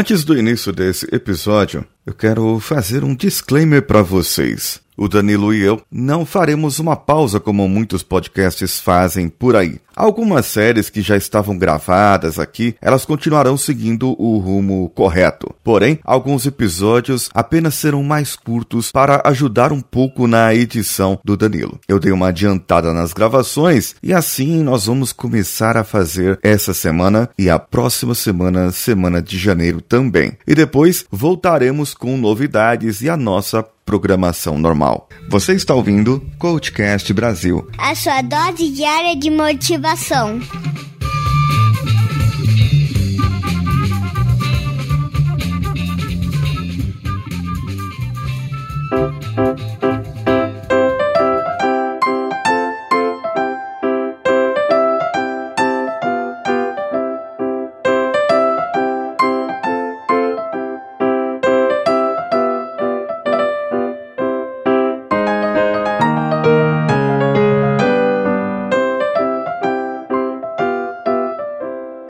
Antes do início desse episódio, eu quero fazer um disclaimer para vocês. O Danilo e eu não faremos uma pausa como muitos podcasts fazem por aí. Algumas séries que já estavam gravadas aqui, elas continuarão seguindo o rumo correto. Porém, alguns episódios apenas serão mais curtos para ajudar um pouco na edição do Danilo. Eu dei uma adiantada nas gravações e assim nós vamos começar a fazer essa semana e a próxima semana, semana de janeiro também. E depois voltaremos com novidades e a nossa programação normal. Você está ouvindo Coachcast Brasil. A sua dose diária de motivação.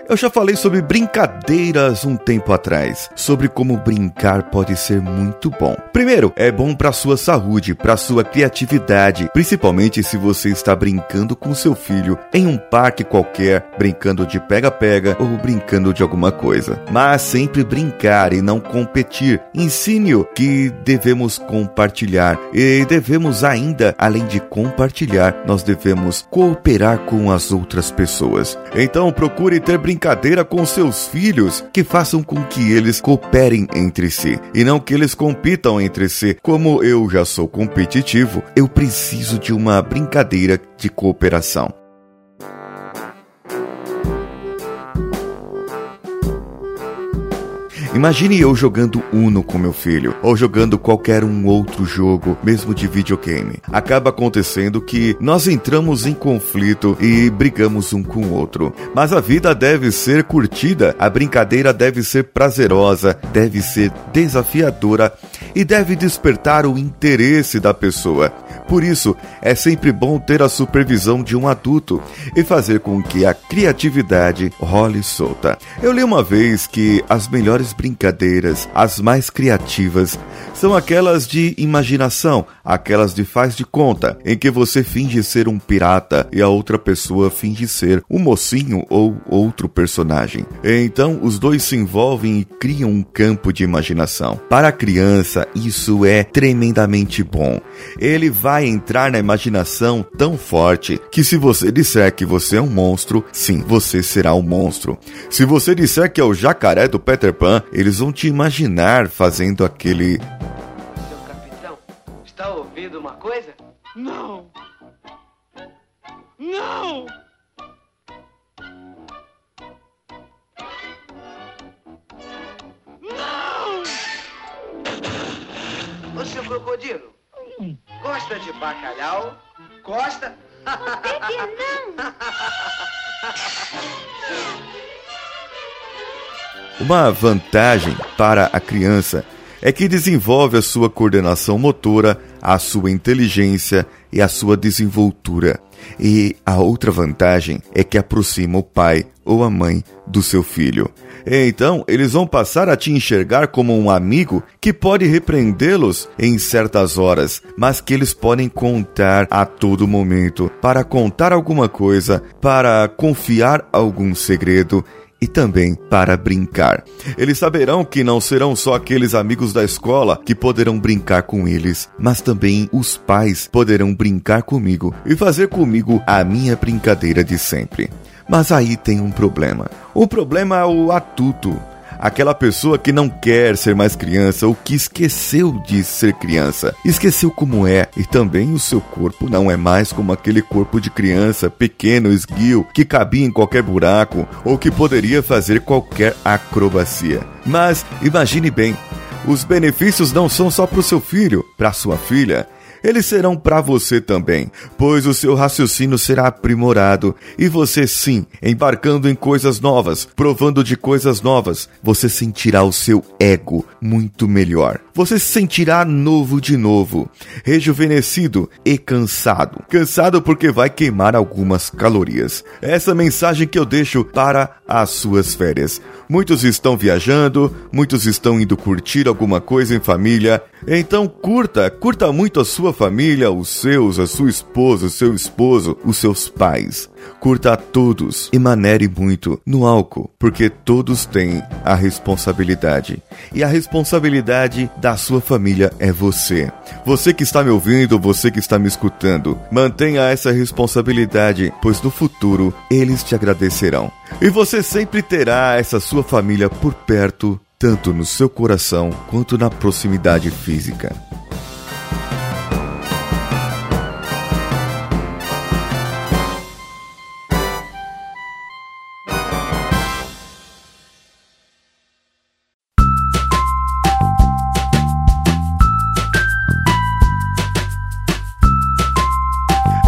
Eu já falei sobre brincadeiras um tempo atrás, sobre como brincar pode ser muito bom. Primeiro, é bom para sua saúde, para sua criatividade, principalmente se você está brincando com seu filho em um parque qualquer, brincando de pega-pega ou brincando de alguma coisa. Mas sempre brincar e não competir. Ensine-o que devemos compartilhar e devemos ainda, além de compartilhar, nós devemos cooperar com as outras pessoas. Então procure ter brincadeira brincadeira com seus filhos que façam com que eles cooperem entre si e não que eles compitam entre si. Como eu já sou competitivo, eu preciso de uma brincadeira de cooperação. Imagine eu jogando Uno com meu filho, ou jogando qualquer um outro jogo, mesmo de videogame. Acaba acontecendo que nós entramos em conflito e brigamos um com o outro. Mas a vida deve ser curtida, a brincadeira deve ser prazerosa, deve ser desafiadora e deve despertar o interesse da pessoa. Por isso, é sempre bom ter a supervisão de um adulto e fazer com que a criatividade role solta. Eu li uma vez que as melhores brincadeiras, as mais criativas, são aquelas de imaginação, aquelas de faz de conta, em que você finge ser um pirata e a outra pessoa finge ser um mocinho ou outro personagem. Então, os dois se envolvem e criam um campo de imaginação. Para a criança, isso é tremendamente bom. Ele vai entrar na imaginação tão forte que se você disser que você é um monstro, sim, você será um monstro. Se você disser que é o jacaré do Peter Pan, eles vão te imaginar fazendo aquele Seu capitão, está ouvindo uma coisa? Não! Não! Não! Ô, seu crocodilo, gosta de bacalhau? Gosta? não! Uma vantagem para a criança é que desenvolve a sua coordenação motora, a sua inteligência e a sua desenvoltura. E a outra vantagem é que aproxima o pai ou a mãe do seu filho. Então, eles vão passar a te enxergar como um amigo que pode repreendê-los em certas horas, mas que eles podem contar a todo momento para contar alguma coisa, para confiar algum segredo e também para brincar. Eles saberão que não serão só aqueles amigos da escola que poderão brincar com eles, mas também os pais poderão brincar comigo e fazer comigo a minha brincadeira de sempre. Mas aí tem um problema. O problema é o atuto aquela pessoa que não quer ser mais criança ou que esqueceu de ser criança, esqueceu como é e também o seu corpo não é mais como aquele corpo de criança pequeno, esguio, que cabia em qualquer buraco ou que poderia fazer qualquer acrobacia. Mas imagine bem, os benefícios não são só para o seu filho, para sua filha eles serão para você também, pois o seu raciocínio será aprimorado e você sim, embarcando em coisas novas, provando de coisas novas, você sentirá o seu ego muito melhor. Você se sentirá novo de novo, rejuvenescido e cansado. Cansado porque vai queimar algumas calorias. Essa mensagem que eu deixo para as suas férias. Muitos estão viajando, muitos estão indo curtir alguma coisa em família. Então curta, curta muito a sua família, os seus, a sua esposa, o seu esposo, os seus pais. Curta a todos e manere muito no álcool, porque todos têm a responsabilidade. E a responsabilidade da sua família é você. Você que está me ouvindo, você que está me escutando, mantenha essa responsabilidade, pois no futuro eles te agradecerão. E você sempre terá essa sua família por perto, tanto no seu coração quanto na proximidade física.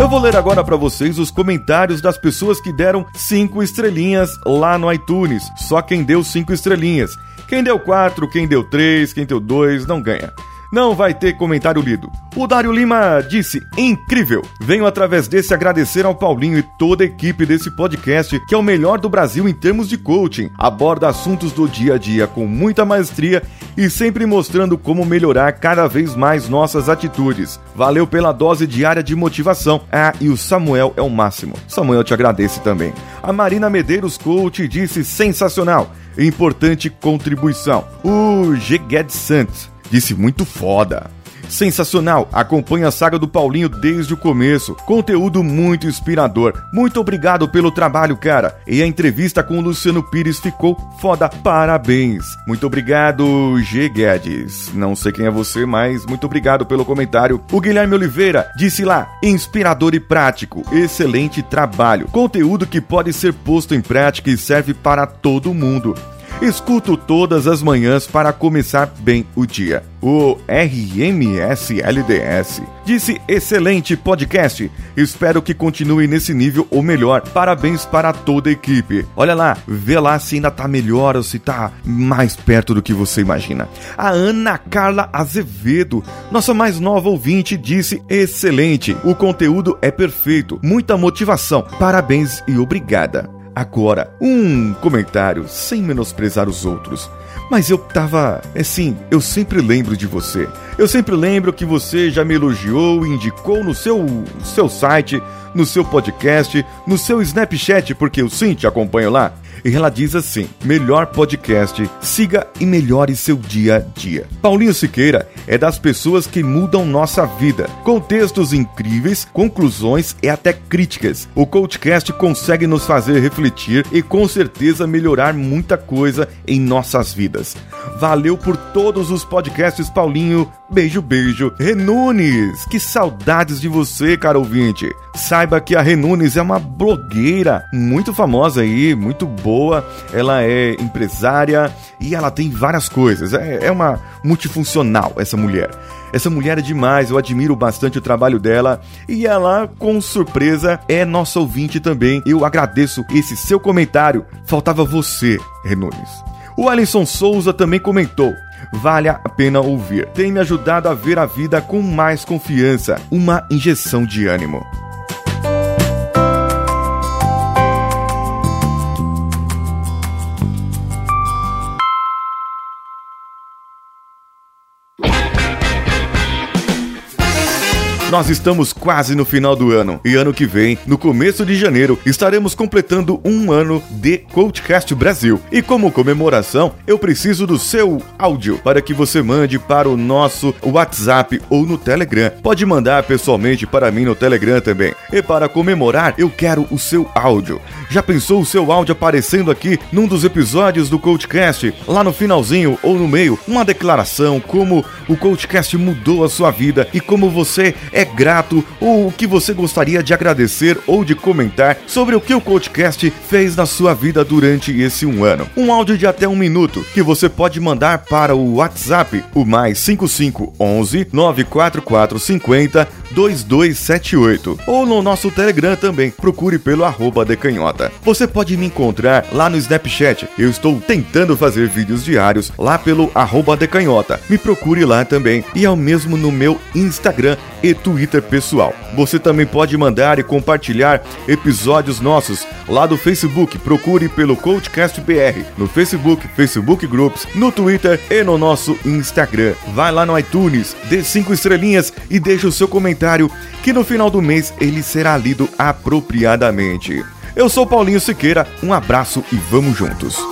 Eu vou ler agora para vocês os comentários das pessoas que deram cinco estrelinhas lá no iTunes. Só quem deu cinco estrelinhas. Quem deu quatro, quem deu três, quem deu dois, não ganha não vai ter comentário lido. O Dário Lima disse: incrível! Venho através desse agradecer ao Paulinho e toda a equipe desse podcast, que é o melhor do Brasil em termos de coaching. Aborda assuntos do dia a dia com muita maestria e sempre mostrando como melhorar cada vez mais nossas atitudes. Valeu pela dose diária de motivação. Ah, e o Samuel é o máximo. Samuel te agradece também. A Marina Medeiros Coach disse: sensacional! Importante contribuição. O G. Guedes Santos Disse muito foda. Sensacional! Acompanhe a saga do Paulinho desde o começo. Conteúdo muito inspirador. Muito obrigado pelo trabalho, cara. E a entrevista com o Luciano Pires ficou foda. Parabéns. Muito obrigado, G. Guedes. Não sei quem é você, mas muito obrigado pelo comentário. O Guilherme Oliveira disse lá: inspirador e prático. Excelente trabalho. Conteúdo que pode ser posto em prática e serve para todo mundo. Escuto todas as manhãs para começar bem o dia. O RMSLDS disse: excelente podcast. Espero que continue nesse nível ou melhor. Parabéns para toda a equipe. Olha lá, vê lá se ainda tá melhor ou se tá mais perto do que você imagina. A Ana Carla Azevedo, nossa mais nova ouvinte, disse: excelente. O conteúdo é perfeito. Muita motivação. Parabéns e obrigada. Agora, um comentário sem menosprezar os outros. Mas eu tava. Assim, eu sempre lembro de você. Eu sempre lembro que você já me elogiou e indicou no seu, seu site, no seu podcast, no seu Snapchat, porque eu sim te acompanho lá. E ela diz assim: melhor podcast, siga e melhore seu dia a dia. Paulinho Siqueira é das pessoas que mudam nossa vida, com textos incríveis, conclusões e até críticas. O Coachcast consegue nos fazer refletir e com certeza melhorar muita coisa em nossas vidas. Valeu por todos os podcasts, Paulinho. Beijo, beijo. Renunes, que saudades de você, cara ouvinte. Saiba que a Renunes é uma blogueira muito famosa aí, muito boa. Ela é empresária e ela tem várias coisas. É, é uma multifuncional essa mulher. Essa mulher é demais, eu admiro bastante o trabalho dela e ela, com surpresa, é nossa ouvinte também. Eu agradeço esse seu comentário. Faltava você, Renunes. O Alisson Souza também comentou: vale a pena ouvir. Tem me ajudado a ver a vida com mais confiança, uma injeção de ânimo. Nós estamos quase no final do ano e ano que vem, no começo de janeiro, estaremos completando um ano de Coachcast Brasil. E como comemoração, eu preciso do seu áudio para que você mande para o nosso WhatsApp ou no Telegram. Pode mandar pessoalmente para mim no Telegram também. E para comemorar, eu quero o seu áudio. Já pensou o seu áudio aparecendo aqui num dos episódios do Coachcast, lá no finalzinho ou no meio, uma declaração como o Coachcast mudou a sua vida e como você é é grato ou o que você gostaria de agradecer ou de comentar sobre o que o Coachcast fez na sua vida durante esse um ano. Um áudio de até um minuto que você pode mandar para o WhatsApp, o mais 5511 94450 2278 ou no nosso Telegram também. Procure pelo arroba decanhota. Você pode me encontrar lá no Snapchat. Eu estou tentando fazer vídeos diários lá pelo arroba decanhota. Me procure lá também e ao mesmo no meu Instagram e Twitter pessoal. Você também pode mandar e compartilhar episódios nossos lá do Facebook. Procure pelo Coachcast BR no Facebook, Facebook Groups, no Twitter e no nosso Instagram. Vai lá no iTunes, dê cinco estrelinhas e deixe o seu comentário que no final do mês ele será lido apropriadamente. Eu sou Paulinho Siqueira, um abraço e vamos juntos.